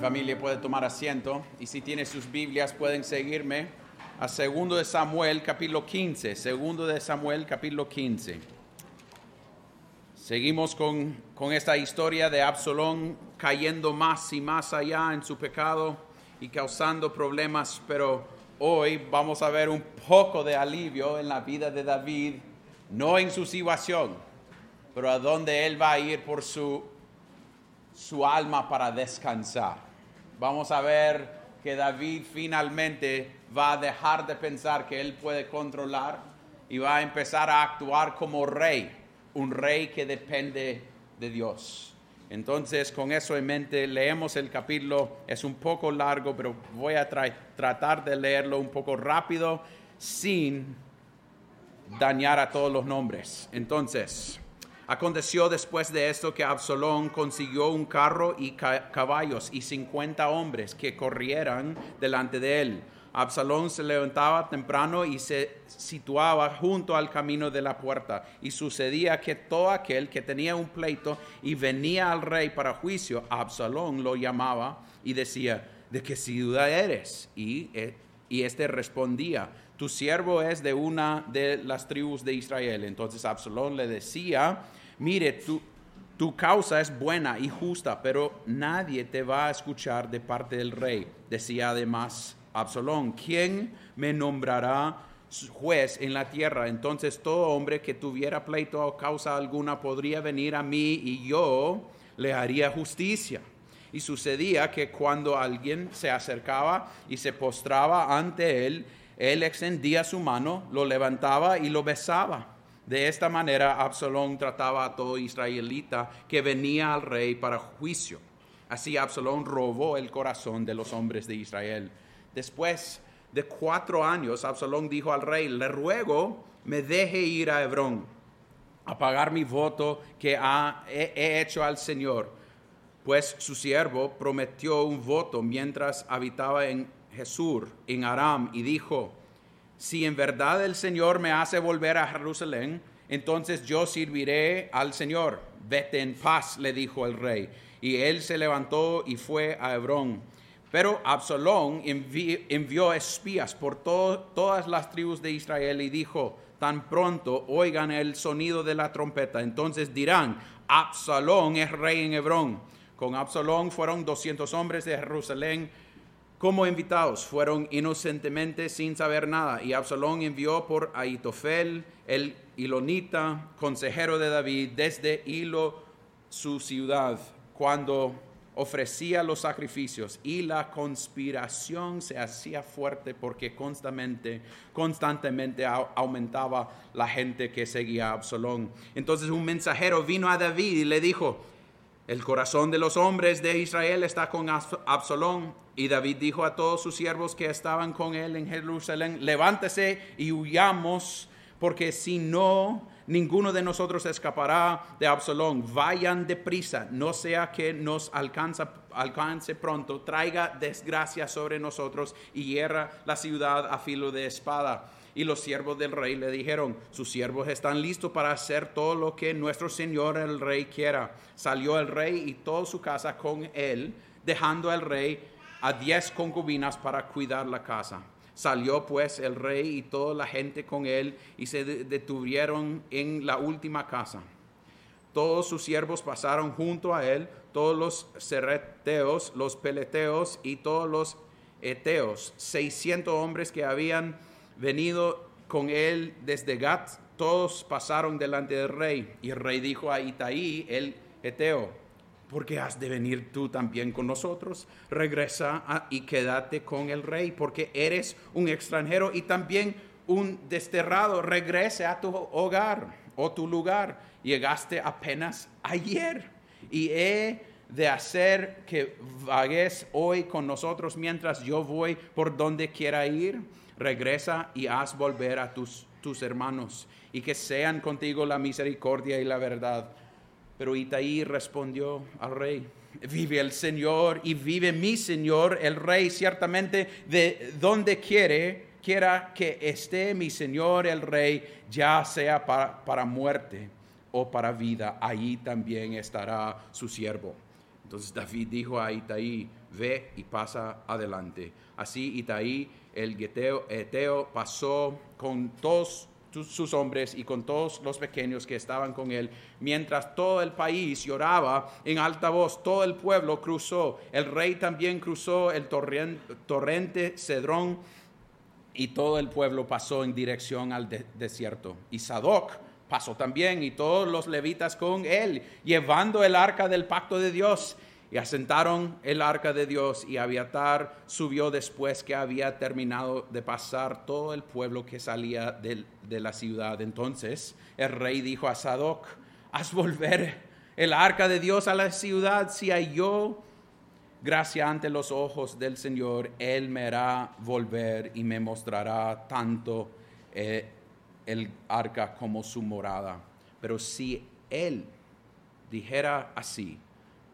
familia puede tomar asiento. Y si tiene sus Biblias pueden seguirme a segundo de Samuel capítulo 15, segundo de Samuel capítulo 15. Seguimos con, con esta historia de Absalón cayendo más y más allá en su pecado y causando problemas, pero hoy vamos a ver un poco de alivio en la vida de David, no en su situación, pero a donde él va a ir por su, su alma para descansar vamos a ver que David finalmente va a dejar de pensar que él puede controlar y va a empezar a actuar como rey, un rey que depende de Dios. Entonces, con eso en mente, leemos el capítulo, es un poco largo, pero voy a tratar de leerlo un poco rápido sin dañar a todos los nombres. Entonces, Aconteció después de esto que Absalón consiguió un carro y caballos y cincuenta hombres que corrieran delante de él. Absalón se levantaba temprano y se situaba junto al camino de la puerta. Y sucedía que todo aquel que tenía un pleito y venía al rey para juicio, Absalón lo llamaba y decía, ¿de qué ciudad eres? Y, eh, y este respondía, tu siervo es de una de las tribus de Israel. Entonces Absalón le decía, mire, tu, tu causa es buena y justa, pero nadie te va a escuchar de parte del rey. Decía además Absalón, ¿quién me nombrará juez en la tierra? Entonces todo hombre que tuviera pleito o causa alguna podría venir a mí y yo le haría justicia. Y sucedía que cuando alguien se acercaba y se postraba ante él, él extendía su mano, lo levantaba y lo besaba. De esta manera Absalón trataba a todo israelita que venía al rey para juicio. Así Absalón robó el corazón de los hombres de Israel. Después de cuatro años, Absalón dijo al rey, le ruego me deje ir a Hebrón a pagar mi voto que he, hecho al Señor, pues su siervo prometió un voto mientras habitaba en Jesús, en Aram, y dijo, si en verdad el Señor me hace volver a Jerusalén, entonces yo serviré al Señor. Vete en paz, le dijo el rey. Y él se levantó y fue a Hebrón. Pero Absalón envió espías por todas las tribus de Israel y dijo, tan pronto oigan el sonido de la trompeta, entonces dirán, Absalón es rey en Hebrón. Con Absalón fueron 200 hombres de Jerusalén como invitados fueron inocentemente sin saber nada, y Absalón envió por Aitofel, el Ilonita, consejero de David, desde Hilo, su ciudad, cuando ofrecía los sacrificios y la conspiración se hacía fuerte porque constantemente, constantemente aumentaba la gente que seguía a Absalón. Entonces un mensajero vino a David y le dijo, el corazón de los hombres de Israel está con Absalón. Y David dijo a todos sus siervos que estaban con él en Jerusalén, levántese y huyamos, porque si no, ninguno de nosotros escapará de Absalón. Vayan deprisa, no sea que nos alcance pronto, traiga desgracia sobre nosotros y hierra la ciudad a filo de espada. Y los siervos del rey le dijeron, sus siervos están listos para hacer todo lo que nuestro Señor el rey quiera. Salió el rey y toda su casa con él, dejando al rey a diez concubinas para cuidar la casa. Salió pues el rey y toda la gente con él y se detuvieron en la última casa. Todos sus siervos pasaron junto a él, todos los serreteos, los peleteos y todos los eteos, seiscientos hombres que habían venido con él desde Gat, todos pasaron delante del rey. Y el rey dijo a Itaí, el Eteo, ¿por qué has de venir tú también con nosotros? Regresa y quédate con el rey, porque eres un extranjero y también un desterrado. Regrese a tu hogar o tu lugar. Llegaste apenas ayer y he de hacer que vagues hoy con nosotros mientras yo voy por donde quiera ir regresa y haz volver a tus, tus hermanos y que sean contigo la misericordia y la verdad. Pero Itaí respondió al rey, vive el Señor y vive mi Señor, el rey, ciertamente de donde quiere, quiera que esté mi Señor, el rey, ya sea para, para muerte o para vida, allí también estará su siervo. Entonces David dijo a Itaí, ve y pasa adelante. Así Itaí, el Geteo, Eteo, pasó con todos sus hombres y con todos los pequeños que estaban con él, mientras todo el país lloraba en alta voz, todo el pueblo cruzó, el rey también cruzó el torrente, Cedrón y todo el pueblo pasó en dirección al desierto. Y Sadoc pasó también y todos los levitas con él, llevando el arca del pacto de Dios. Y asentaron el arca de Dios y Abiatar subió después que había terminado de pasar todo el pueblo que salía de, de la ciudad. Entonces el rey dijo a Sadoc, haz volver el arca de Dios a la ciudad si halló gracia ante los ojos del Señor, Él me hará volver y me mostrará tanto eh, el arca como su morada. Pero si Él dijera así,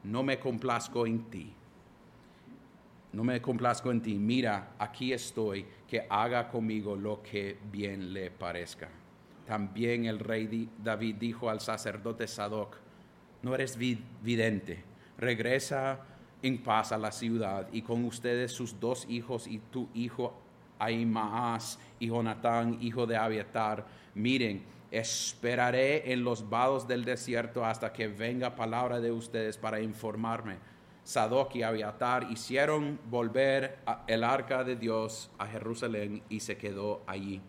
no me complazco en ti. No me complazco en ti. Mira, aquí estoy, que haga conmigo lo que bien le parezca. También el rey David dijo al sacerdote Sadoc, no eres vidente, regresa en paz a la ciudad y con ustedes sus dos hijos y tu hijo Aimaas y Jonatán, hijo de Abiatar. Miren, esperaré en los vados del desierto hasta que venga palabra de ustedes para informarme. Sadoc y Abiatar hicieron volver el arca de Dios a Jerusalén y se quedó allí.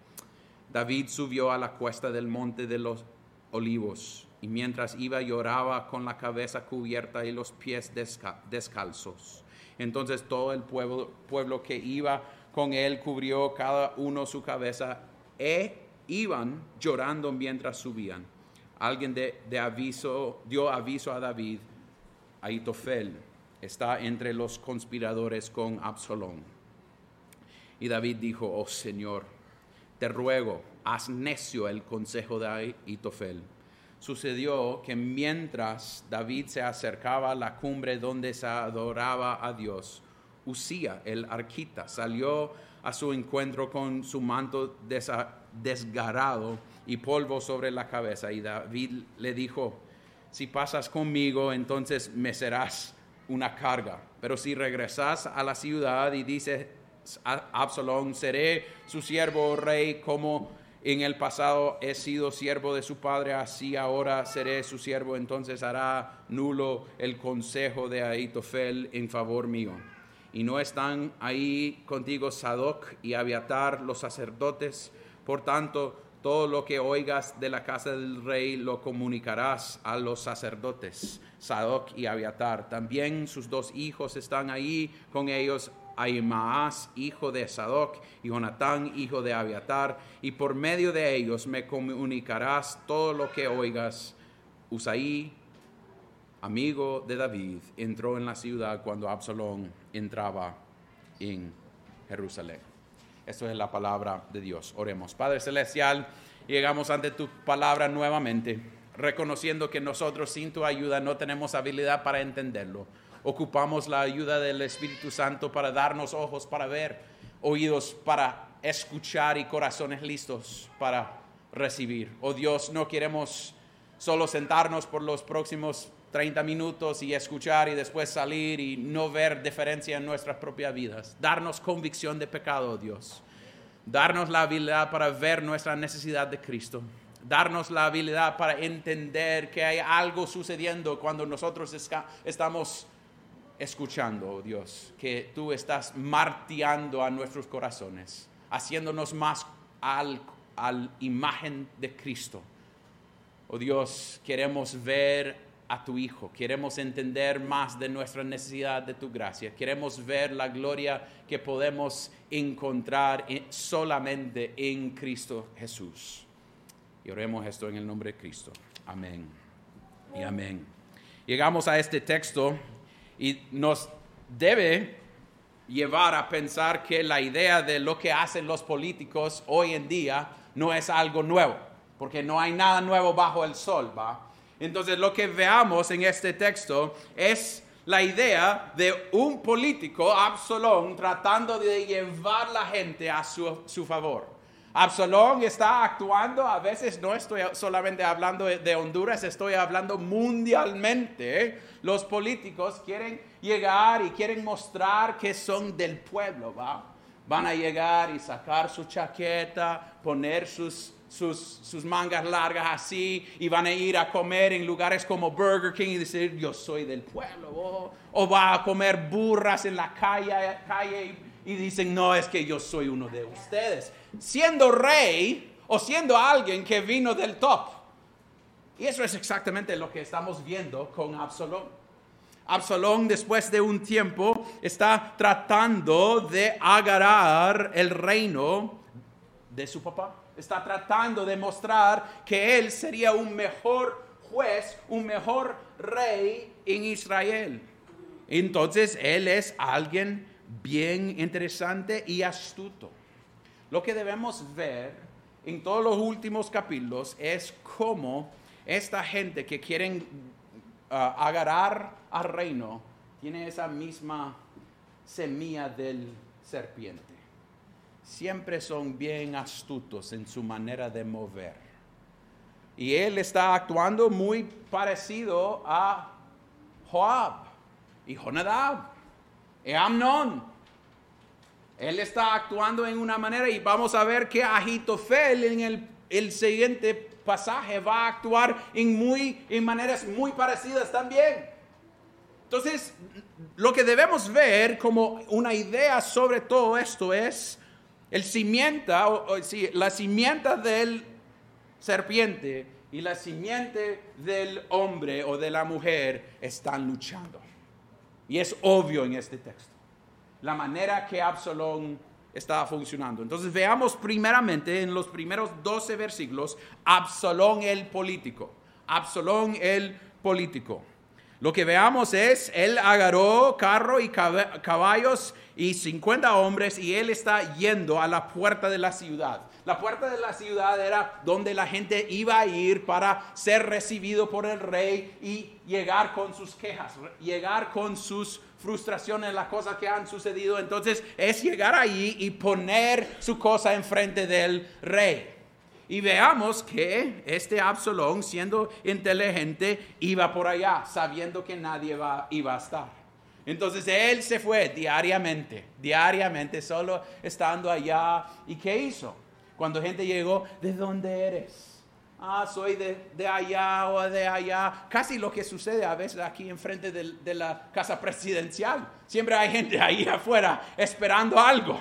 David subió a la cuesta del monte de los olivos y mientras iba lloraba con la cabeza cubierta y los pies descalzos. Entonces todo el pueblo, pueblo que iba con él cubrió cada uno su cabeza e iban llorando mientras subían. Alguien de, aviso, dio aviso a David, Aitofel está entre los conspiradores con Absalón. Y David dijo, oh Señor, te ruego, haz necio el consejo de Aitofel. Sucedió que mientras David se acercaba a la cumbre donde se adoraba a Dios, Usía, el arquita, salió a su encuentro con su manto desgarrado y polvo sobre la cabeza. Y David le dijo, si pasas conmigo, entonces me serás una carga. Pero si regresas a la ciudad y dices, Absalón, seré su siervo rey como en el pasado he sido siervo de su padre, así ahora seré su siervo, entonces hará nulo el consejo de Aitofel en favor mío. Y no están ahí contigo Sadoc y Abiatar, los sacerdotes. Por tanto, todo lo que oigas de la casa del rey lo comunicarás a los sacerdotes, Sadoc y Abiatar. También sus dos hijos están ahí con ellos Ahimaas, hijo de Sadoc, y Jonatán, hijo de Abiatar, y por medio de ellos me comunicarás todo lo que oigas. Usaí, amigo de David, entró en la ciudad cuando Absalón entraba en Jerusalén. Esto es la palabra de Dios. Oremos. Padre Celestial, llegamos ante tu palabra nuevamente, reconociendo que nosotros sin tu ayuda no tenemos habilidad para entenderlo ocupamos la ayuda del Espíritu Santo para darnos ojos para ver, oídos para escuchar y corazones listos para recibir. Oh Dios, no queremos solo sentarnos por los próximos 30 minutos y escuchar y después salir y no ver diferencia en nuestras propias vidas. Darnos convicción de pecado, Dios. Darnos la habilidad para ver nuestra necesidad de Cristo. Darnos la habilidad para entender que hay algo sucediendo cuando nosotros estamos escuchando, oh Dios, que tú estás marteando a nuestros corazones, haciéndonos más al, al imagen de Cristo. Oh Dios, queremos ver a tu Hijo, queremos entender más de nuestra necesidad de tu gracia, queremos ver la gloria que podemos encontrar solamente en Cristo Jesús. Y oremos esto en el nombre de Cristo. Amén. Y amén. Llegamos a este texto y nos debe llevar a pensar que la idea de lo que hacen los políticos hoy en día no es algo nuevo, porque no hay nada nuevo bajo el sol, ¿va? Entonces lo que veamos en este texto es la idea de un político, Absalón, tratando de llevar la gente a su, su favor Absalón está actuando, a veces no estoy solamente hablando de Honduras, estoy hablando mundialmente. Los políticos quieren llegar y quieren mostrar que son del pueblo, ¿va? Van a llegar y sacar su chaqueta, poner sus, sus, sus, mangas largas así y van a ir a comer en lugares como Burger King y decir, yo soy del pueblo. O, va a comer burras en la calle, calle y dicen, no, es que yo soy uno de ustedes siendo rey o siendo alguien que vino del top. Y eso es exactamente lo que estamos viendo con Absalón. Absalón después de un tiempo está tratando de agarrar el reino de su papá. Está tratando de mostrar que él sería un mejor juez, un mejor rey en Israel. Entonces él es alguien bien interesante y astuto. Lo que debemos ver en todos los últimos capítulos es cómo esta gente que quieren ah, agarrar al reino tiene esa misma semilla del serpiente. Siempre son bien astutos en su manera de mover. Y él está actuando muy parecido a Joab y Jonadab y Amnon él está actuando en una manera y vamos a ver que Agitofel en el, el siguiente pasaje va a actuar en, muy, en maneras muy parecidas también. Entonces, lo que debemos ver como una idea sobre todo esto es el simienta, o, la simienta del serpiente y la simiente del hombre o de la mujer están luchando. Y es obvio en este texto la manera que Absalón estaba funcionando. Entonces veamos primeramente en los primeros 12 versículos Absalón el político. Absalón el político. Lo que veamos es, él agarró carro y caballos y 50 hombres y él está yendo a la puerta de la ciudad. La puerta de la ciudad era donde la gente iba a ir para ser recibido por el rey y llegar con sus quejas, llegar con sus frustraciones, las cosas que han sucedido. Entonces es llegar ahí y poner su cosa enfrente del rey. Y veamos que este Absalón, siendo inteligente, iba por allá, sabiendo que nadie iba a estar. Entonces él se fue diariamente, diariamente, solo estando allá. ¿Y qué hizo? Cuando gente llegó, ¿de dónde eres? ah, soy de, allá o de allá. Casi lo que sucede a veces aquí enfrente de, de la casa presidencial. Siempre hay gente ahí afuera esperando algo.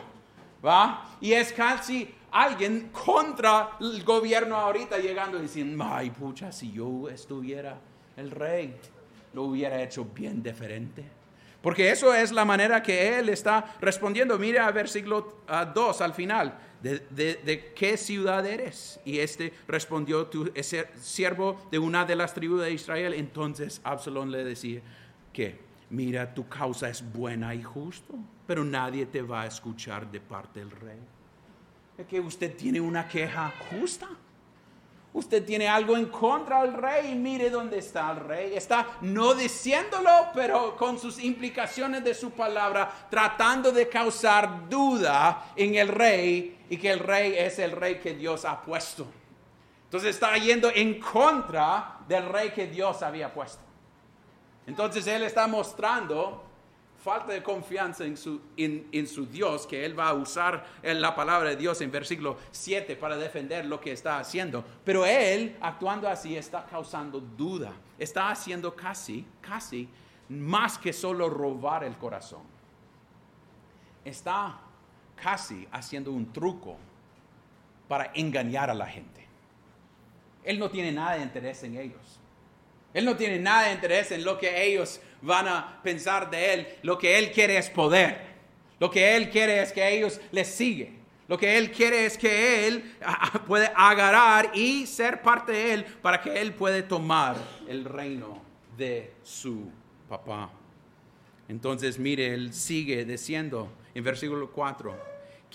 ¿Va? Y es casi alguien contra el gobierno ahorita llegando y diciendo, ay pucha, si yo estuviera el rey, lo hubiera hecho bien diferente. Porque eso es la manera que él está respondiendo. Mire a versículo 2 al final. De, qué ciudad eres? Y este respondió, tú eres siervo de una de las tribus de Israel. Entonces Absalón le decía que, mira, tu causa es buena y justo, pero nadie te va a escuchar de parte del rey. Es que usted tiene una queja justa. Usted tiene algo en contra del rey y mire dónde está el rey. Está no diciéndolo, pero con sus implicaciones de su palabra, tratando de causar duda en el rey y que el rey es el rey que Dios ha puesto. Entonces está yendo en contra del rey que Dios había puesto. Entonces él está mostrando falta de confianza en su, en, su Dios, que él va a usar en la palabra de Dios en versículo 7 para defender lo que está haciendo. Pero él, actuando así, está causando duda. Está haciendo casi, casi, más que solo robar el corazón. Está casi haciendo un truco para engañar a la gente. Él no tiene nada de interés en ellos. Él no tiene nada de interés en lo que ellos van a pensar de Él. Lo que Él quiere es poder. Lo que Él quiere es que ellos le siguen. Lo que Él quiere es que Él puede agarrar y ser parte de Él para que Él puede tomar el reino de su papá. Entonces, mire, Él sigue diciendo en versículo 4,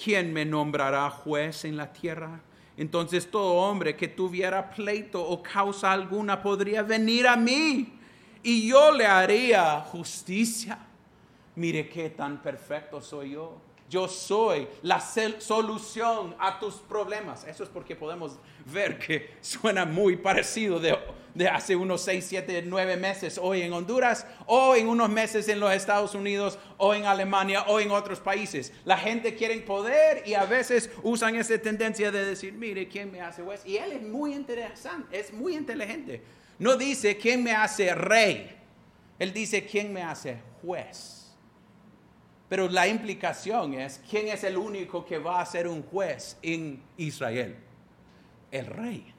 ¿quién me nombrará juez en la tierra? Entonces todo hombre que tuviera pleito o causa alguna podría venir a mí y yo le haría justicia. Mire qué tan perfecto soy yo. Yo soy la solución a tus problemas. Eso es porque podemos ver que suena muy parecido de, de hace unos 6, 7, 9 meses hoy en Honduras o en unos meses en los Estados Unidos o en Alemania o en otros países. La gente quiere poder y a veces usan esa tendencia de decir, mire, ¿quién me hace juez? Y él es muy interesante, es muy inteligente. No dice, ¿quién me hace rey? Él dice, ¿quién me hace juez? Pero la implicación es, ¿quién es el único que va a ser un juez en Israel? El rey.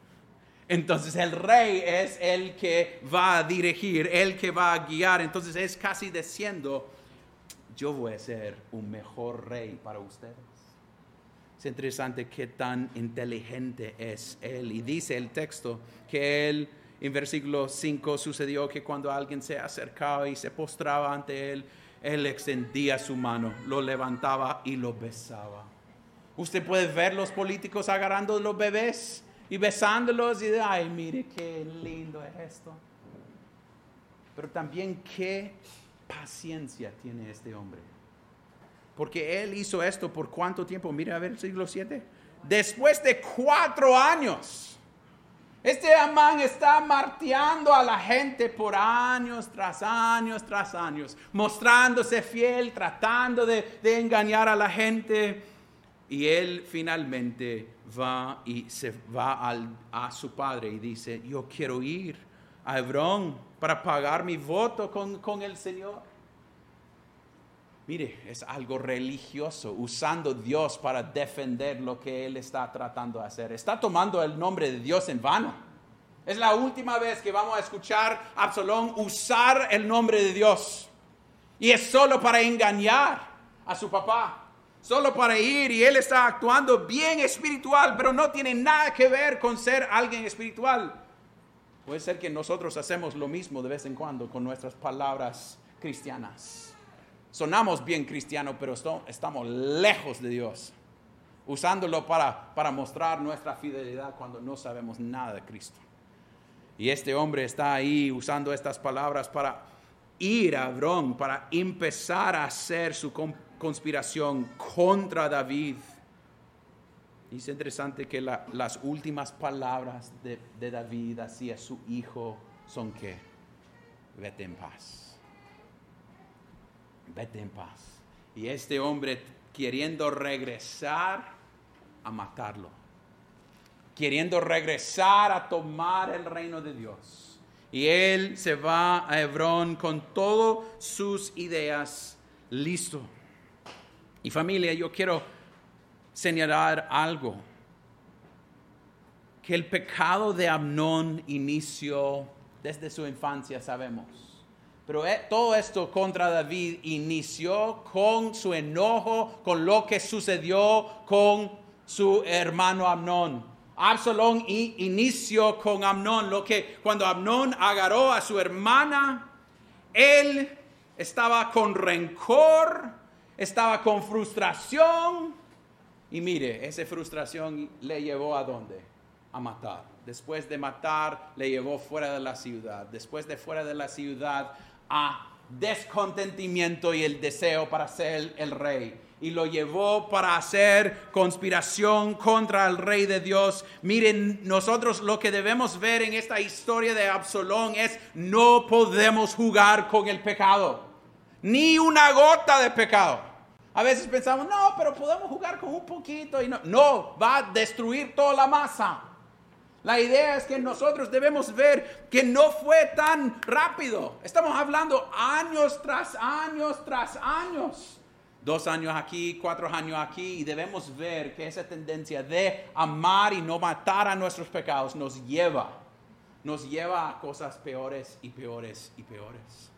Entonces el rey es el que va a dirigir, el que va a guiar. Entonces es casi diciendo, yo voy a ser un mejor rey para ustedes. Es interesante qué tan inteligente es él. Y dice el texto que él, en versículo 5, sucedió que cuando alguien se acercaba y se postraba ante él, él extendía su mano, lo levantaba y lo besaba. Usted puede ver los políticos agarrando los bebés y besándolos y de, ay, mire qué lindo es esto. Pero también qué paciencia tiene este hombre. Porque él hizo esto por cuánto tiempo? Mire a ver el siglo 7. Después de cuatro años. Este Amán está marteando a la gente por años tras años tras años, mostrándose fiel, tratando de, engañar a la gente. Y él finalmente va y se va a su padre y dice, yo quiero ir a Hebrón para pagar mi voto con, con el Señor. Mire, es algo religioso, usando Dios para defender lo que él está tratando de hacer. Está tomando el nombre de Dios en vano. Es la última vez que vamos a escuchar a Absalón usar el nombre de Dios. Y es solo para engañar a su papá. Solo para ir y él está actuando bien espiritual, pero no tiene nada que ver con ser alguien espiritual. Puede ser que nosotros hacemos lo mismo de vez en cuando con nuestras palabras cristianas sonamos bien cristianos, pero estamos lejos de Dios, usándolo para, para mostrar nuestra fidelidad cuando no sabemos nada de Cristo. Y este hombre está ahí usando estas palabras para ir a Abrón, para empezar a hacer su conspiración contra David. Y es interesante que las últimas palabras de, de David hacia su hijo son que, vete en paz vete en paz. Y este hombre queriendo regresar a matarlo, queriendo regresar a tomar el reino de Dios. Y él se va a Hebrón con todas sus ideas listo. Y familia, yo quiero señalar algo. Que el pecado de Amnón inició desde su infancia, sabemos. Pero eh, todo esto contra David inició con su enojo, con lo que sucedió con su hermano Amnón. Absalón inició con Amnón, lo que cuando Amnón agarró a su hermana, él estaba con rencor, estaba con frustración. Y mire, esa frustración le llevó a dónde? A matar. Después de matar, le llevó fuera de la ciudad. Después de fuera de la ciudad, a descontentimiento y el deseo para ser el rey. Y lo llevó para hacer conspiración contra el rey de Dios. Miren, nosotros lo que debemos ver en esta historia de Absalón es no podemos jugar con el pecado. Ni una gota de pecado. A veces pensamos, no, pero podemos jugar con un poquito. Y no, no, va a destruir toda la masa. La idea es que nosotros debemos ver que no fue tan rápido. Estamos hablando años tras años tras años. Dos años aquí, cuatro años aquí, y debemos ver que esa tendencia de amar y no matar a nuestros pecados nos lleva, nos lleva a cosas peores y peores y peores.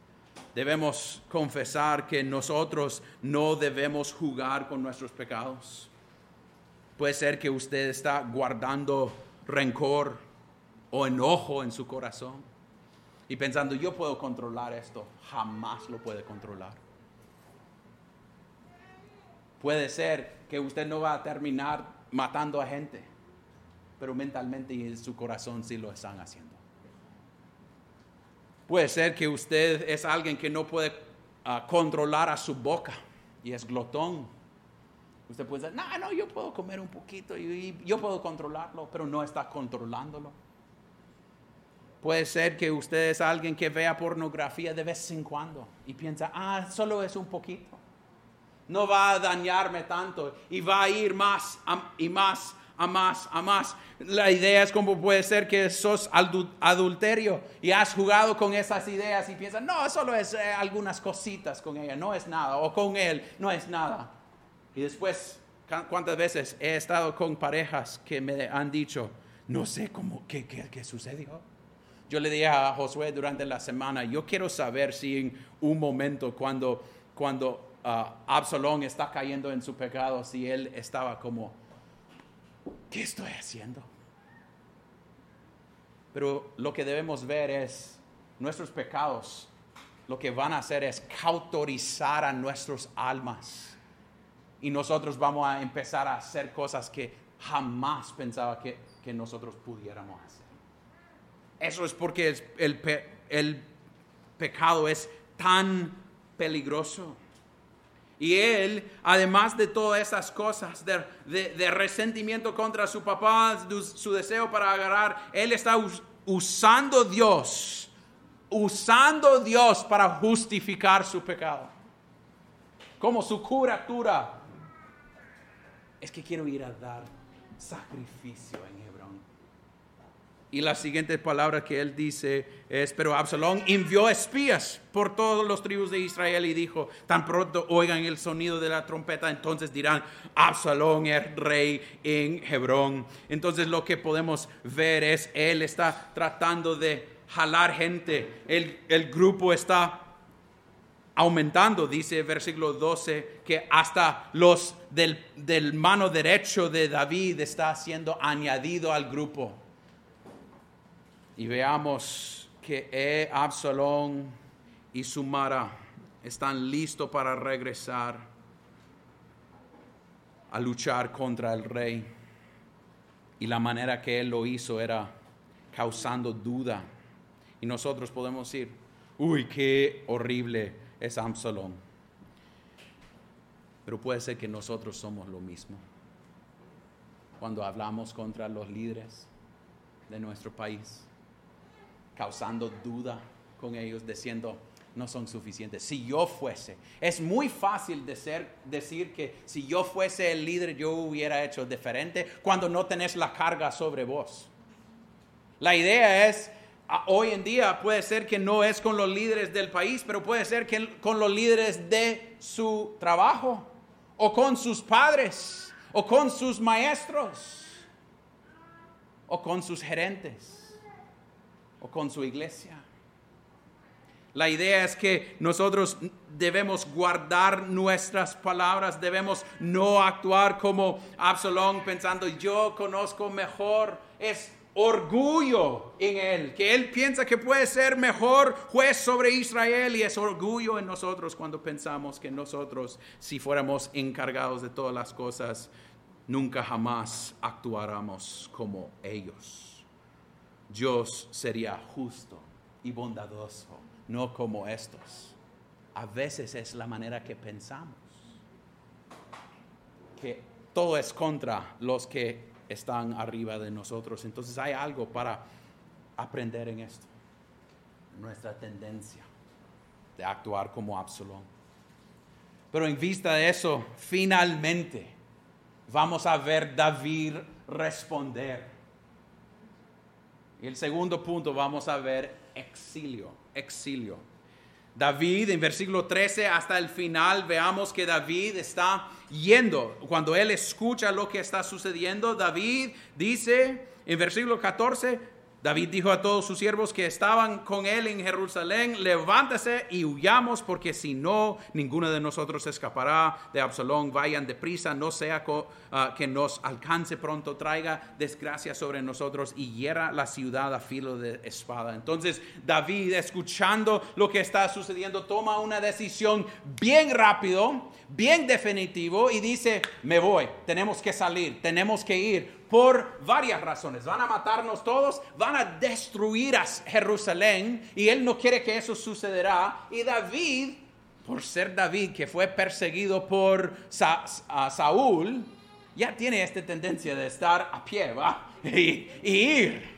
Debemos confesar que nosotros no debemos jugar con nuestros pecados. Puede ser que usted está guardando rencor o enojo en su corazón y pensando, yo puedo controlar esto, jamás lo puede controlar. Puede ser que usted no va a terminar matando a gente, pero mentalmente y en su corazón sí lo están haciendo. Puede ser que usted es alguien que no puede ah, controlar a su boca y es glotón Usted puede decir, no, no, yo puedo comer un poquito y, yo puedo controlarlo, pero no está controlándolo. Puede ser que usted es alguien que vea pornografía de vez en cuando y piensa, ah, solo es un poquito. No va a dañarme tanto y va a ir más y más a más, a más. La idea es como puede ser que sos adulterio y has jugado con esas ideas y piensas, no, solo es eh, algunas cositas con ella, no es nada, o con él, no es nada. Y después, ¿cuántas veces he estado con parejas que me han dicho, no sé cómo, qué, qué, sucedió? Yo le dije a Josué durante la semana, yo quiero saber si en un momento cuando, cuando ah, Absalón está cayendo en su pecado, si él estaba como, ¿qué estoy haciendo? Pero lo que debemos ver es nuestros pecados, lo que van a hacer es cautorizar a nuestras almas. Y nosotros vamos a empezar a hacer cosas que jamás pensaba que, nosotros pudiéramos hacer. Eso es porque el, el pecado es tan peligroso. Y él, además de todas esas cosas, de, resentimiento contra su papá, su deseo para agarrar, él está usando Dios, usando Dios para justificar su pecado. Como su curatura. Es que quiero ir a dar sacrificio en y la siguiente palabra que él dice es, pero Absalón envió espías por todos los tribus de Israel y dijo, tan pronto oigan el sonido de la trompeta, entonces dirán, Absalón es rey en Hebrón. Entonces lo que podemos ver es, él está tratando de jalar gente, el, el grupo está aumentando, dice el versículo 12, que hasta los del, del mano derecho de David está siendo añadido al grupo y veamos que e Absalón y Sumara están listos para regresar a luchar contra el rey. Y la manera que él lo hizo era causando duda. Y nosotros podemos decir, uy, qué horrible es Absalón. Pero puede ser que nosotros somos lo mismo. Cuando hablamos contra los líderes de nuestro país causando duda con ellos, diciendo, no son suficientes. Si yo fuese, es muy fácil decir que si yo fuese el líder yo hubiera hecho diferente cuando no tenés la carga sobre vos. La idea es, hoy en día puede ser que no es con los líderes del país, pero puede ser que con los líderes de su trabajo, o con sus padres, o con sus maestros, o con sus gerentes o con su iglesia. La idea es que nosotros debemos guardar nuestras palabras, debemos no actuar como Absalón pensando yo conozco mejor. Es orgullo en él, que él piensa que puede ser mejor juez sobre Israel y es orgullo en nosotros cuando pensamos que nosotros, si fuéramos encargados de todas las cosas, nunca jamás actuáramos como ellos. Dios sería justo y bondadoso, no como estos. A veces es la manera que pensamos, que todo es contra los que están arriba de nosotros. Entonces hay algo para aprender en esto, nuestra tendencia de actuar como Absalón. Pero en vista de eso, finalmente vamos a ver David responder y el segundo punto vamos a ver exilio, exilio. David en versículo 13 hasta el final veamos que David está yendo. Cuando él escucha lo que está sucediendo, David dice en versículo 14, David dijo a todos sus siervos que estaban con él en Jerusalén, levántese y huyamos porque si no, ninguno de nosotros escapará de Absalón. Vayan deprisa, no sea ah, que nos alcance pronto, traiga desgracia sobre nosotros y hiera la ciudad a filo de espada. Entonces David, escuchando lo que está sucediendo, toma una decisión bien rápido, bien definitivo y dice, me voy, tenemos que salir, tenemos que ir por varias razones. Van a matarnos todos, van a destruir a Jerusalén y él no quiere que eso sucederá. Y David por ser David, que fue perseguido por Saúl, ya tiene esta tendencia de estar a pie, ¿va? Y, ir.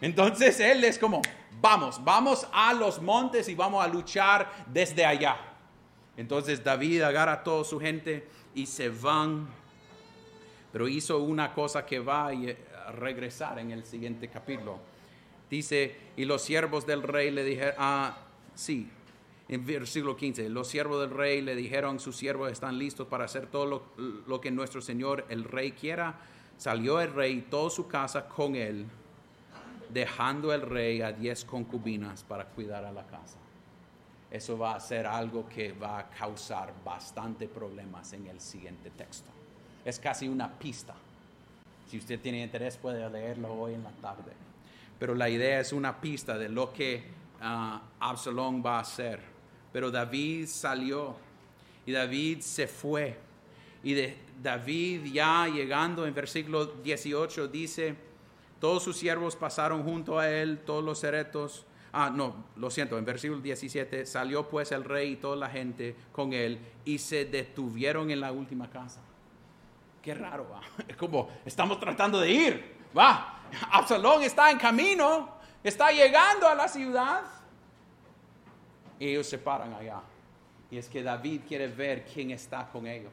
Entonces él es como, vamos, vamos a los montes y vamos a luchar desde allá. Entonces David agarra a toda su gente y se van. Pero hizo una cosa que va a regresar en el siguiente capítulo. Dice, y los siervos del rey le dijeron, ah, sí, en versículo 15, los siervos del rey le dijeron, sus siervos están listos para hacer todo lo, que nuestro Señor el rey quiera. Salió el rey y toda su casa con él, dejando el rey a diez concubinas para cuidar a la casa. Eso va a ser algo que va a causar bastante problemas en el siguiente texto. Es casi una pista. Si usted tiene interés puede leerlo hoy en la tarde. Pero la idea es una pista de lo que uh, Absalón va a hacer pero David salió y David se fue. Y David ya llegando en versículo 18 dice, todos sus siervos pasaron junto a él, todos los ceretos. Ah, no, lo siento, en versículo 17, salió pues el rey y toda la gente con él y se detuvieron en la última casa. Qué raro, va. Es como, estamos tratando de ir, va. Absalón está en camino, está llegando a la ciudad ellos se paran allá. Y es que David quiere ver quién está con ellos.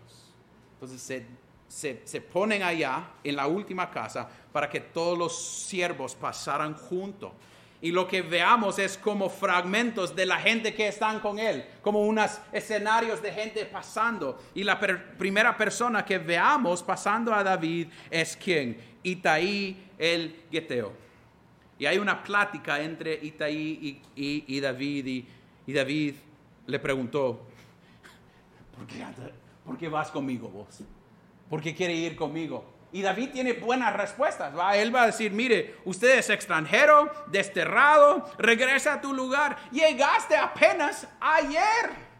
Entonces se, se, ponen allá en la última casa para que todos los siervos pasaran juntos. Y lo que veamos es como fragmentos de la gente que están con él, como unos escenarios de gente pasando. Y la primera persona que veamos pasando a David es quién? Itaí el Geteo. Y hay una plática entre Itaí y, y David y y David le preguntó, ¿por qué, vas conmigo vos? ¿Por qué quiere ir conmigo? Y David tiene buenas respuestas. ¿va? Él va a decir, mire, usted es extranjero, desterrado, regresa a tu lugar. Llegaste apenas ayer.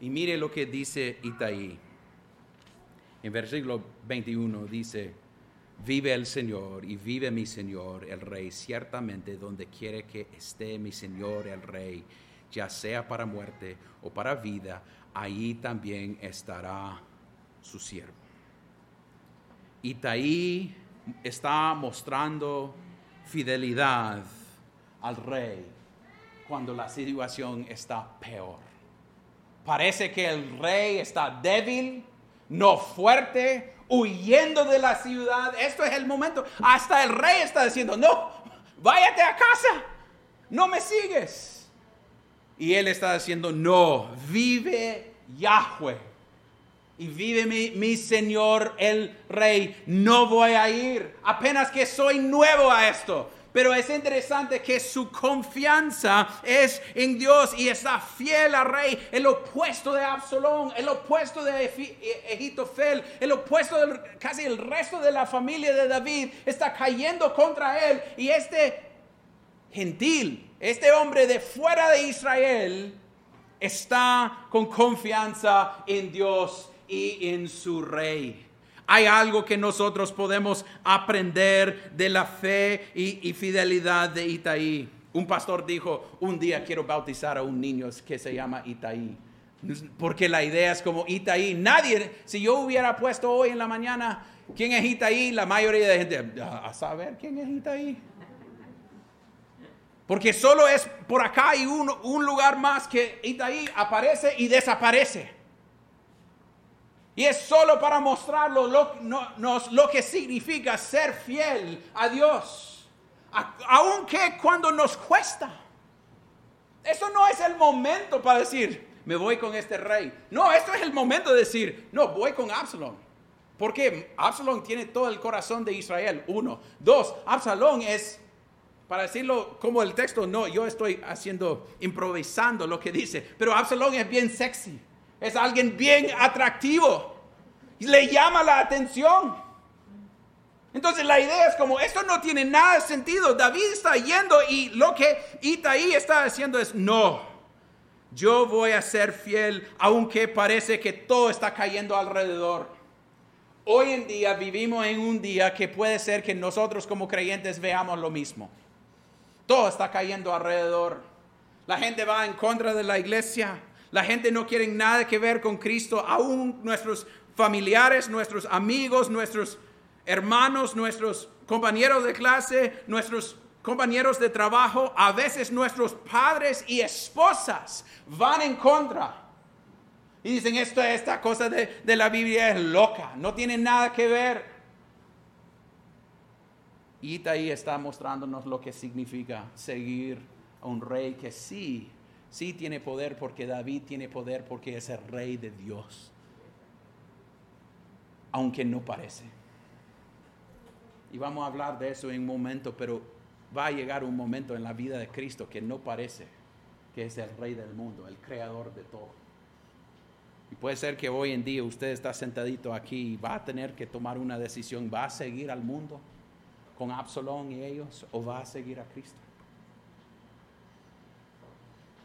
Y mire lo que dice Itaí. En versículo 21 dice, Vive el Señor y vive mi Señor el Rey, ciertamente donde quiere que esté mi Señor el Rey, ya sea para muerte o para vida, ahí también estará su siervo. Itaí está mostrando fidelidad al rey cuando la situación está peor. Parece que el rey está débil, no fuerte, huyendo de la ciudad. Esto es el momento. Hasta el rey está diciendo, no, váyate a casa, no me sigues. Y él está diciendo, no, vive Yahweh. Y vive mi, mi, Señor el Rey. No voy a ir. Apenas que soy nuevo a esto. Pero es interesante que su confianza es en Dios y está fiel al rey, el opuesto de Absalón, el opuesto de Egitofel, el opuesto de casi el resto de la familia de David está cayendo contra él. Y este gentil, este hombre de fuera de Israel, está con confianza en Dios y en su rey. Hay algo que nosotros podemos aprender de la fe y, fidelidad de Itaí. Un pastor dijo, un día quiero bautizar a un niño que se llama Itaí. Porque la idea es como Itaí. Nadie, si yo hubiera puesto hoy en la mañana, ¿quién es Itaí? La mayoría de gente, a saber quién es Itaí. Porque solo es por acá y un, un lugar más que Itaí aparece y desaparece. Y es solo para mostrarlo lo, que significa ser fiel a Dios. aunque cuando nos cuesta. Eso no es el momento para decir, me voy con este rey. No, esto es el momento de decir, no, voy con Absalón. Porque Absalón tiene todo el corazón de Israel. Uno. Dos, Absalón es, para decirlo como el texto, no, yo estoy haciendo, improvisando lo que dice. Pero Absalón es bien sexy. Es alguien bien atractivo. Le llama la atención. Entonces la idea es como, esto no tiene nada de sentido. David está yendo y lo que Itaí está haciendo es, no, yo voy a ser fiel aunque parece que todo está cayendo alrededor. Hoy en día vivimos en un día que puede ser que nosotros como creyentes veamos lo mismo. Todo está cayendo alrededor. La gente va en contra de la iglesia. La gente no quiere nada que ver con Cristo, aún nuestros familiares, nuestros amigos, nuestros hermanos, nuestros compañeros de clase, nuestros compañeros de trabajo, a veces nuestros padres y esposas van en contra. Y dicen, esto, esta cosa de, de la Biblia es loca, no tiene nada que ver. Y ahí está mostrándonos lo que significa seguir a un rey que sí, sí tiene poder porque David tiene poder porque es el rey de Dios. Aunque no parece. Y vamos a hablar de eso en un momento, pero va a llegar un momento en la vida de Cristo que no parece que es el rey del mundo, el creador de todo. Y puede ser que hoy en día usted está sentadito aquí y va a tener que tomar una decisión, ¿va a seguir al mundo con Absalón y ellos o va a seguir a Cristo?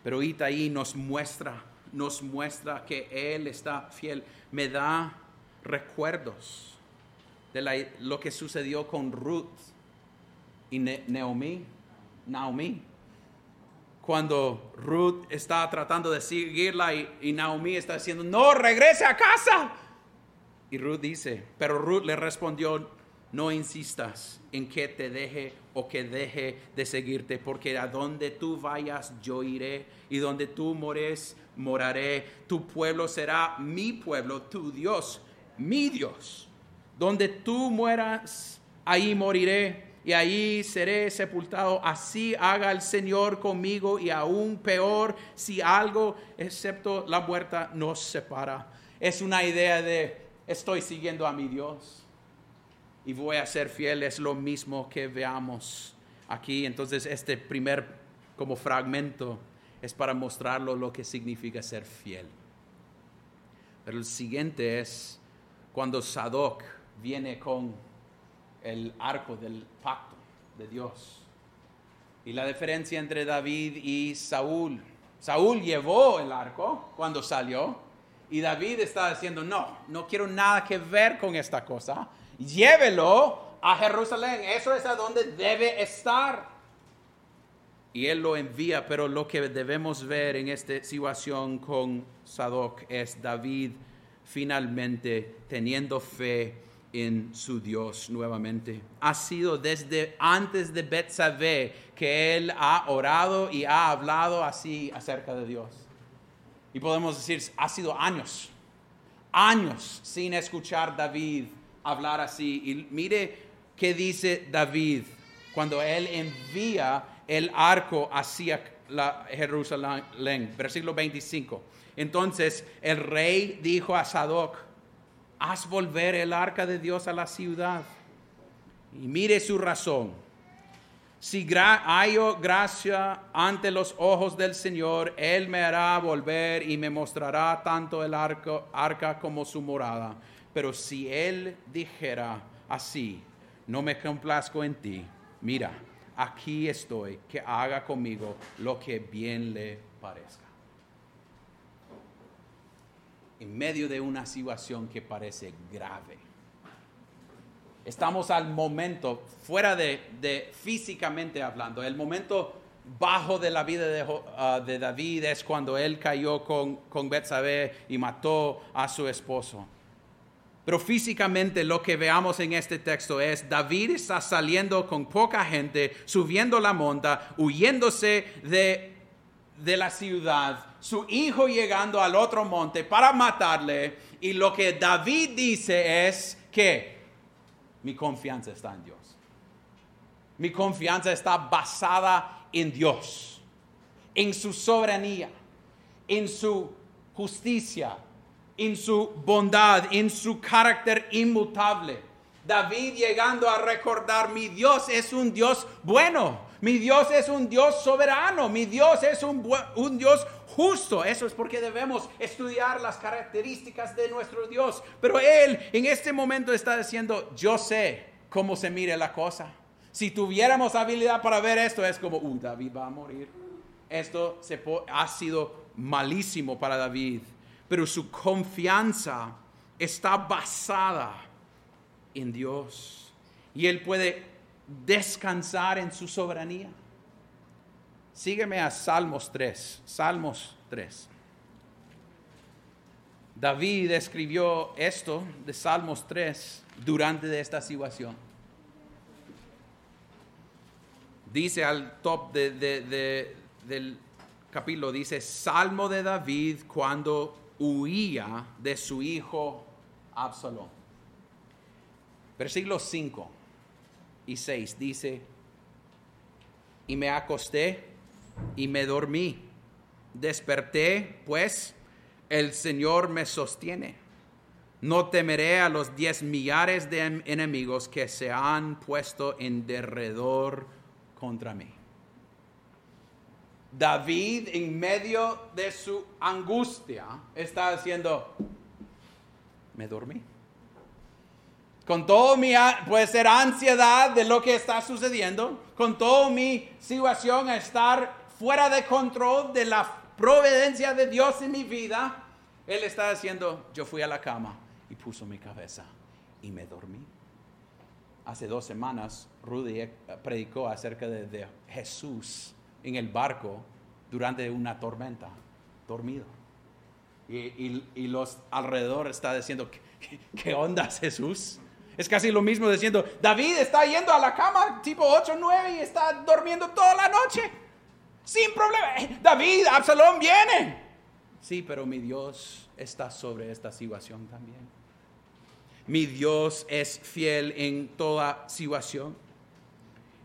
Pero Itaí nos muestra, nos muestra que Él está fiel. Me da recuerdos de lo que sucedió con Ruth y Naomi. Naomi. Cuando Ruth está tratando de seguirla y, y Naomi está diciendo, no, regrese a casa. Y Ruth dice, pero Ruth le respondió, no insistas en que te deje o que deje de seguirte, porque a donde tú vayas yo iré y donde tú mores moraré. Tu pueblo será mi pueblo, tu Dios, mi Dios. Donde tú mueras, ahí moriré y ahí seré sepultado. Así haga el Señor conmigo y aún peor si algo excepto la muerte nos separa. Es una idea de estoy siguiendo a mi Dios y voy a ser fiel. Es lo mismo que veamos aquí. Entonces este primer como fragmento es para mostrarlo lo que significa ser fiel. Pero el siguiente es cuando Sadoc viene con el arco del pacto de Dios. Y la diferencia entre David y Saúl. Saúl llevó el arco cuando salió y David está diciendo, no, no quiero nada que ver con esta cosa. Llévelo a Jerusalén. Eso es a donde debe estar. Y él lo envía, pero lo que debemos ver en esta situación con Sadoc es David finalmente teniendo fe en su Dios nuevamente. Ha sido desde antes de Betsabé que él ha orado y ha hablado así acerca de Dios. Y podemos decir, ha sido años, años sin escuchar David hablar así. Y mire qué dice David cuando él envía el arco hacia Jerusalén, versículo 25. Entonces el rey dijo a Sadoc, haz volver el arca de Dios a la ciudad. Y mire su razón. Si hay gracia ante los ojos del Señor, Él me hará volver y me mostrará tanto el arca como su morada. Pero si Él dijera así, no me complazco en ti, mira, aquí estoy, que haga conmigo lo que bien le parezca. en medio de una situación que parece grave. Estamos al momento, fuera de, físicamente hablando, el momento bajo de la vida de, ah, David es cuando él cayó con, con Betsabé y mató a su esposo. Pero físicamente lo que veamos en este texto es David está saliendo con poca gente, subiendo la monta, huyéndose de, de la ciudad su hijo llegando al otro monte para matarle. Y lo que David dice es que mi confianza está en Dios. Mi confianza está basada en Dios, en su soberanía, en su justicia, en su bondad, en su carácter inmutable. David llegando a recordar, mi Dios es un Dios bueno, mi Dios es un Dios soberano, mi Dios es un, un Dios justo. Eso es porque debemos estudiar las características de nuestro Dios. Pero Él en este momento está diciendo, yo sé cómo se mire la cosa. Si tuviéramos habilidad para ver esto, es como, uh, David va a morir. Esto se ha sido malísimo para David, pero su confianza está basada en Dios. Y él puede descansar en su soberanía. Sígueme a Salmos 3. Salmos 3. David escribió esto de Salmos 3 durante esta situación. Dice al top del capítulo, dice, Salmo de David cuando huía de su hijo Absalón. Versículos 5 y 6 dice, y me acosté y me dormí. Desperté, pues el Señor me sostiene. No temeré a los diez millares de enemigos que se han puesto en derredor contra mí. David, en medio de su angustia, está diciendo, me dormí. Con todo mi, puede ser ansiedad de lo que está sucediendo, con toda mi situación estar fuera de control de la providencia de Dios en mi vida, Él está diciendo, yo fui a la cama y puso mi cabeza y me dormí. Hace dos semanas Rudy eh, predicó acerca de, Jesús en el barco durante una tormenta, dormido. Y, los alrededor está diciendo, ¿qué, qué onda Jesús? Es casi lo mismo diciendo, David está yendo a la cama tipo 8 o 9 y está durmiendo toda la noche. Sin problema. Eh, David, Absalón viene. Sí, pero mi Dios está sobre esta situación también. Mi Dios es fiel en toda situación.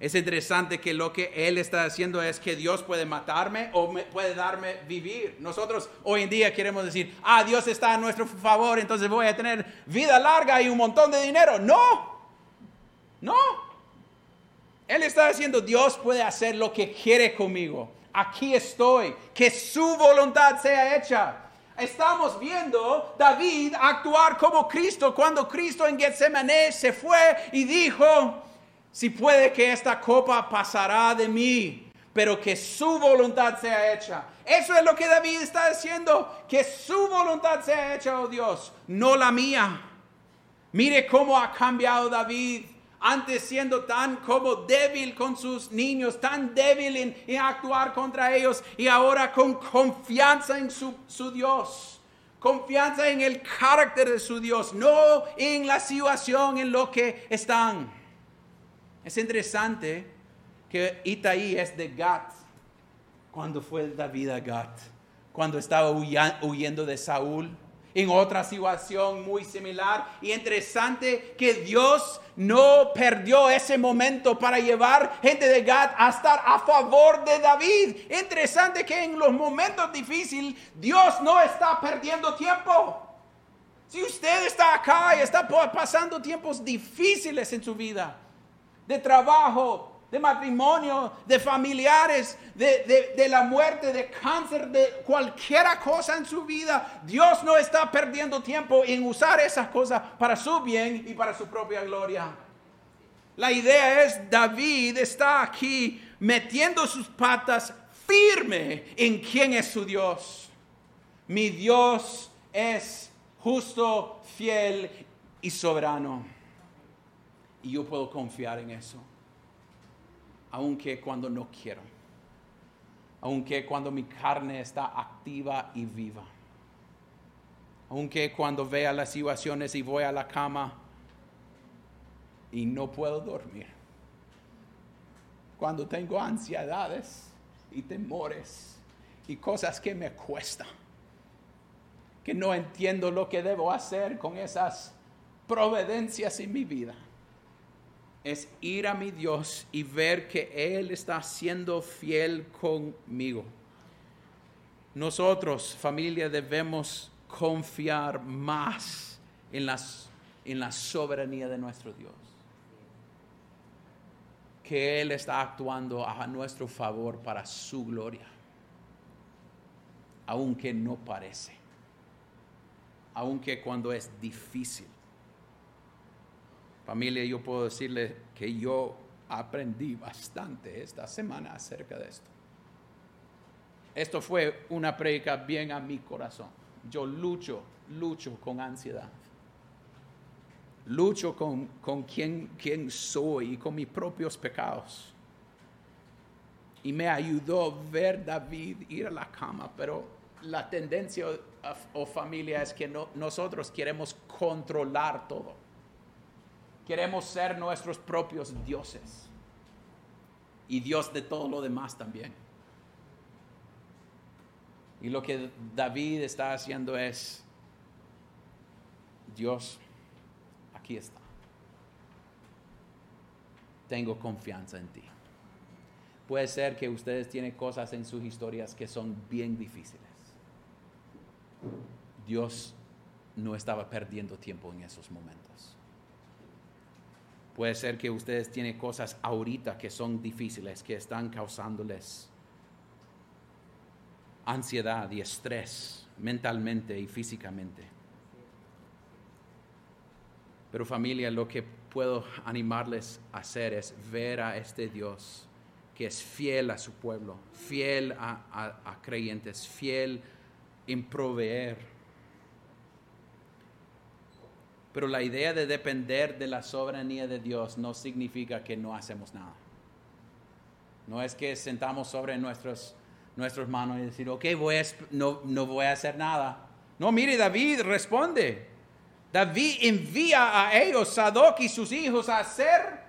Es interesante que lo que Él está haciendo es que Dios puede matarme o puede darme vivir. Nosotros hoy en día queremos decir, ah, Dios está a nuestro favor, entonces voy a tener vida larga y un montón de dinero. No, no. Él está diciendo, Dios puede hacer lo que quiere conmigo. Aquí estoy, que su voluntad sea hecha. Estamos viendo David actuar como Cristo cuando Cristo en Getsemaní se fue y dijo, si puede que esta copa pasará de mí, pero que su voluntad sea hecha. Eso es lo que David está diciendo, que su voluntad sea hecha, oh Dios, no la mía. Mire cómo ha cambiado David. Antes siendo tan como débil con sus niños, tan débil en, actuar contra ellos y ahora con confianza en su, su Dios confianza en el carácter de su Dios, no en la situación en lo que están. Es interesante que Itaí es de Gat. Cuando fue David a Gat? Cuando estaba huyendo de Saúl. En otra situación muy similar. Y interesante que Dios no perdió ese momento para llevar gente de Gat a estar a favor de David. Interesante que en los momentos difíciles Dios no está perdiendo tiempo. Si usted está acá y está pasando tiempos difíciles en su vida, de trabajo, de matrimonio, de familiares, de, la muerte, de cáncer, de cualquier cosa en su vida, Dios no está perdiendo tiempo en usar esas cosas para su bien y para su propia gloria. La idea es, David está aquí metiendo sus patas firme en quién es su Dios. Mi Dios es justo, fiel y soberano. Y yo puedo confiar en eso. Aunque cuando no quiero. Aunque cuando mi carne está activa y viva. Aunque cuando vea las situaciones y voy a la cama y no puedo dormir. Cuando tengo ansiedades y temores y cosas que me cuestan. Que no entiendo lo que debo hacer con esas providencias en mi vida es ir a mi Dios y ver que Él está siendo fiel conmigo. Nosotros, familia, debemos confiar más en, las, en la soberanía de nuestro Dios. Que Él está actuando a nuestro favor para su gloria. Aunque no parece. Aunque cuando es difícil Familia, yo puedo decirle que yo aprendí bastante esta semana acerca de esto. Esto fue una predica bien a mi corazón. Yo lucho, lucho con ansiedad. Lucho con, con quién, quién soy y con mis propios pecados. Y me ayudó ver David ir a la cama, pero la tendencia o, familia es que nosotros queremos controlar todo. Queremos ser nuestros propios dioses. Y Dios de todo lo demás también. Y lo que David está haciendo es, Dios, aquí está. Tengo confianza en ti. Puede ser que ustedes tienen cosas en sus historias que son bien difíciles. Dios no estaba perdiendo tiempo en esos momentos. Puede ser que ustedes tienen cosas ahorita que son difíciles, que están causándoles ansiedad y estrés mentalmente y físicamente. Pero familia, lo que puedo animarles a hacer es ver a este Dios que es fiel a su pueblo, fiel a, creyentes, fiel en proveer. Pero la idea de depender de la soberanía de Dios no significa que no hacemos nada. No es que sentamos sobre nuestros, nuestras manos y decir, ok, voy no, no voy a hacer nada. No, mire, David responde. David envía a ellos, Sadoc y sus hijos, a ser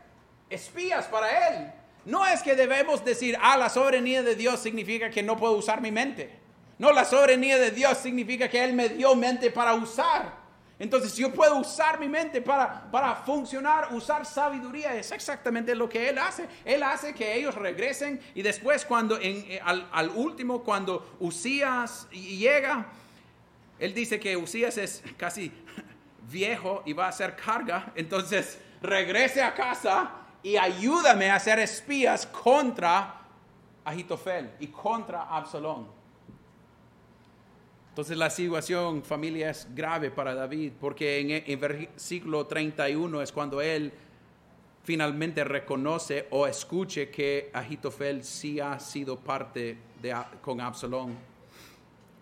espías para él. No es que debemos decir, ah, la soberanía de Dios significa que no puedo usar mi mente. No, la soberanía de Dios significa que Él me dio mente para usar. Entonces, yo puedo usar mi mente para, para funcionar, usar sabiduría, es exactamente lo que Él hace. Él hace que ellos regresen y después cuando, en, eh, al, último, cuando Usías llega, Él dice que Usías es casi viejo y va a hacer carga, entonces regrese a casa y ayúdame a hacer espías contra Agitofel y contra Absalón. Entonces la situación, familia, es grave para David, porque en el versículo 31 es cuando él finalmente reconoce o escuche que Agitofel sí ha sido parte de, con Absalón.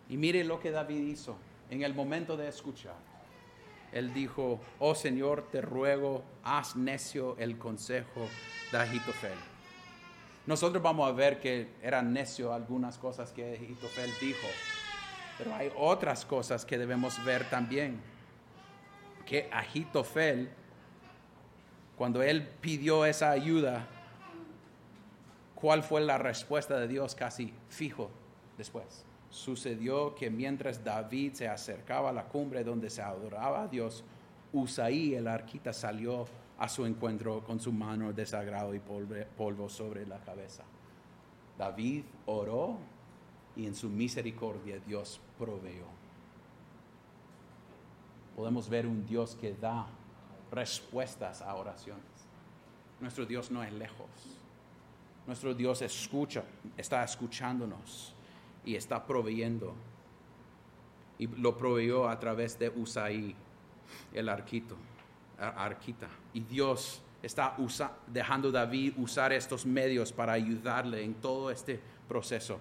Y mire lo que David hizo en el momento de escuchar él dijo, oh Señor, te ruego, haz necio el consejo de Agitofel. Nosotros vamos a ver que eran necio algunas cosas que Agitofel dijo, pero hay otras cosas que debemos ver también. Que Agitofel, cuando él pidió esa ayuda, ¿cuál fue la respuesta de Dios casi fijo después? sucedió que mientras David se acercaba a la cumbre donde se adoraba a Dios, Usaí el arquita salió a su encuentro con su mano de sagrado y polvo sobre la cabeza. David oró y en su misericordia Dios proveyó. Podemos ver un Dios que da respuestas a oraciones. Nuestro Dios no es lejos. Nuestro Dios escucha, está escuchándonos y está proveyendo. Y lo proveyó a través de Usaí, el arquito, arquita. Y Dios está dejando a David usar estos medios para ayudarle en todo este proceso.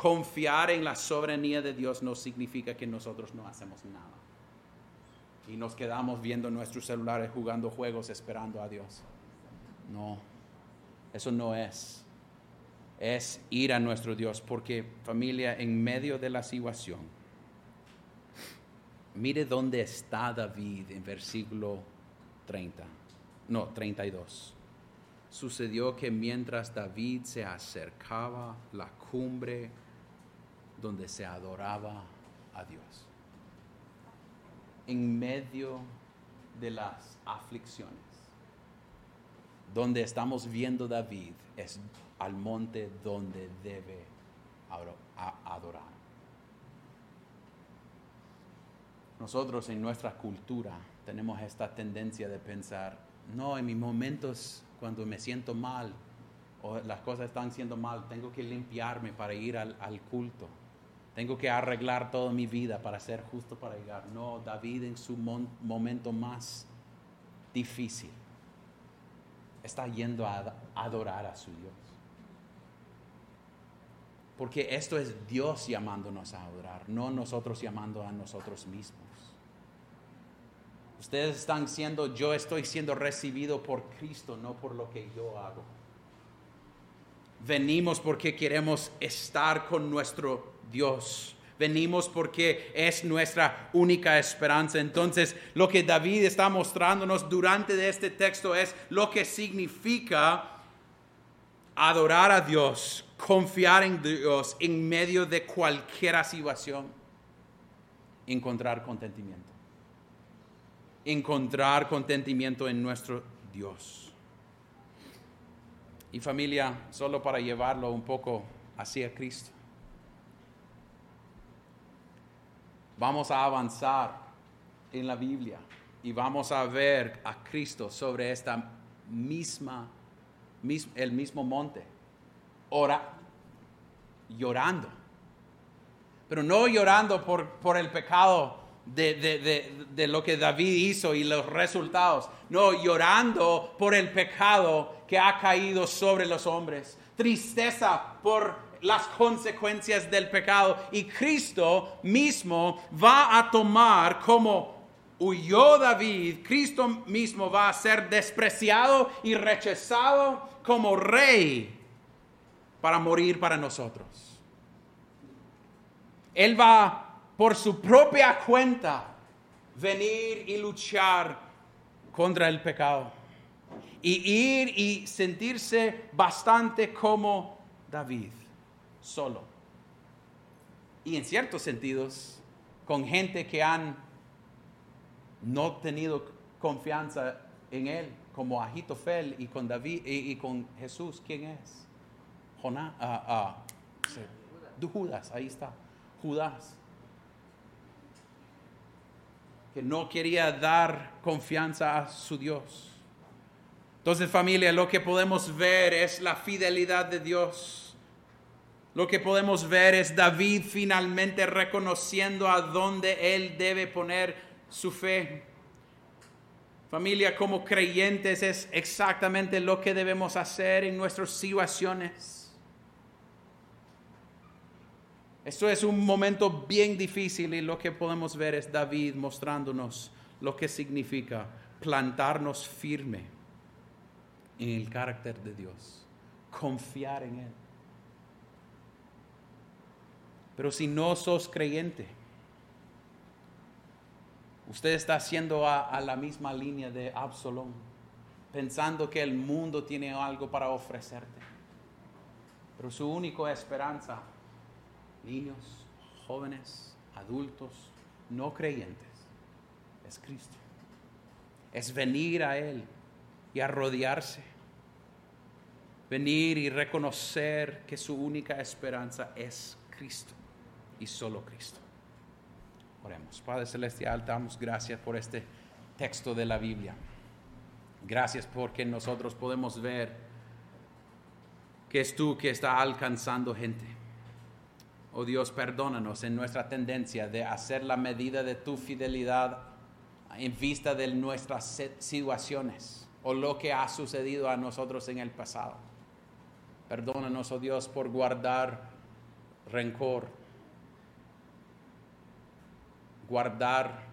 Confiar en la soberanía de Dios no significa que nosotros no hacemos nada. Y nos quedamos viendo nuestros celulares jugando juegos esperando a Dios. No, eso no es es ir a nuestro Dios, porque familia, en medio de la situación, mire dónde está David en versículo 30, no, 32. Sucedió que mientras David se acercaba la cumbre donde se adoraba a Dios, en medio de las aflicciones, donde estamos viendo David es al monte donde debe adorar. Nosotros en nuestra cultura tenemos esta tendencia de pensar, no, en mis momentos cuando me siento mal o las cosas están siendo mal, tengo que limpiarme para ir al, culto. Tengo que arreglar toda mi vida para ser justo para llegar. No, David en su momento más difícil está yendo a adorar a su Dios. Porque esto es Dios llamándonos a adorar, no nosotros llamando a nosotros mismos. Ustedes están siendo, yo estoy siendo recibido por Cristo, no por lo que yo hago. Venimos porque queremos estar con nuestro Dios, Venimos porque es nuestra única esperanza. Entonces, lo que David está mostrándonos durante este texto es lo que significa adorar a Dios, confiar en Dios en medio de cualquier situación, encontrar contentimiento. Encontrar contentimiento en nuestro Dios. Y familia, solo para llevarlo un poco hacia Cristo. Vamos a avanzar en la Biblia y vamos a ver a Cristo sobre esta misma el mismo monte, ora, llorando. Pero no llorando por, por el pecado de, de, de, lo que David hizo y los resultados. No, llorando por el pecado que ha caído sobre los hombres. Tristeza por las consecuencias del pecado. Y Cristo mismo va a tomar como huyó David, Cristo mismo va a ser despreciado y rechazado como rey para morir para nosotros. Él va por su propia cuenta venir y luchar contra el pecado. Y ir y sentirse bastante como David, solo. Y en ciertos sentidos, con gente que han no tenido confianza en él, como Agitofel y con David y, con Jesús, ¿quién es? Jonás, ah, ah, Judas, ahí está, Judas. Que no quería dar confianza a su Dios. Entonces familia, lo que podemos ver es la fidelidad de Dios. Lo que podemos ver es David finalmente reconociendo a dónde él debe poner su fe. Familia, como creyentes es exactamente lo que debemos hacer en nuestras situaciones. Esto es un momento bien difícil y lo que podemos ver es David mostrándonos lo que significa plantarnos firme en el carácter de Dios, confiar en Él. Pero si no sos creyente, Usted está haciendo a, la misma línea de Absalón, pensando que el mundo tiene algo para ofrecerte. Pero su única esperanza, niños, jóvenes, adultos, no creyentes, es Cristo. Es venir a Él y arrodillarse. Venir y reconocer que su única esperanza es Cristo y solo Cristo. Oremos. Padre Celestial, damos gracias por este texto de la Biblia. Gracias porque nosotros podemos ver que es tú que está alcanzando gente. Oh Dios, perdónanos en nuestra tendencia de hacer la medida de tu fidelidad en vista de nuestras situaciones o lo que ha sucedido a nosotros en el pasado. Perdónanos, oh Dios, por guardar rencor, guardar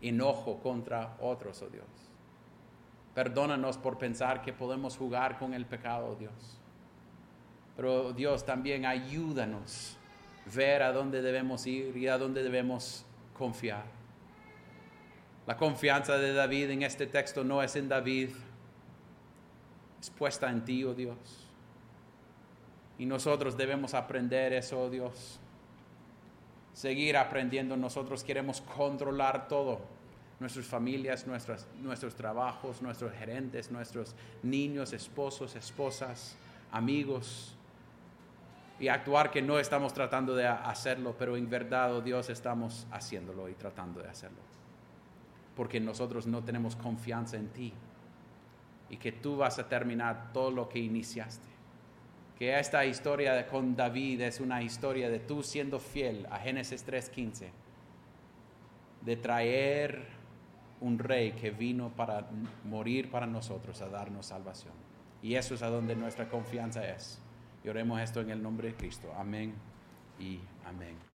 enojo contra otros, oh Dios. Perdónanos por pensar que podemos jugar con el pecado, oh Dios. Pero Dios también ayúdanos ver a dónde debemos ir y a dónde debemos confiar. La confianza de David en este texto no es en David, es puesta en ti, oh Dios. Y nosotros debemos aprender eso, oh Dios seguir aprendiendo. Nosotros queremos controlar todo. Nuestras familias, nuestras, nuestros trabajos, nuestros gerentes, nuestros niños, esposos, esposas, amigos. Y actuar que no estamos tratando de hacerlo, pero en verdad, oh Dios, estamos haciéndolo y tratando de hacerlo. Porque nosotros no tenemos confianza en ti. Y que tú vas a terminar todo lo que iniciaste que esta historia con David es una historia de tú siendo fiel a Génesis 3.15, de traer un rey que vino para morir para nosotros, a darnos salvación. Y eso es a donde nuestra confianza es. Y oremos esto en el nombre de Cristo. Amén y amén.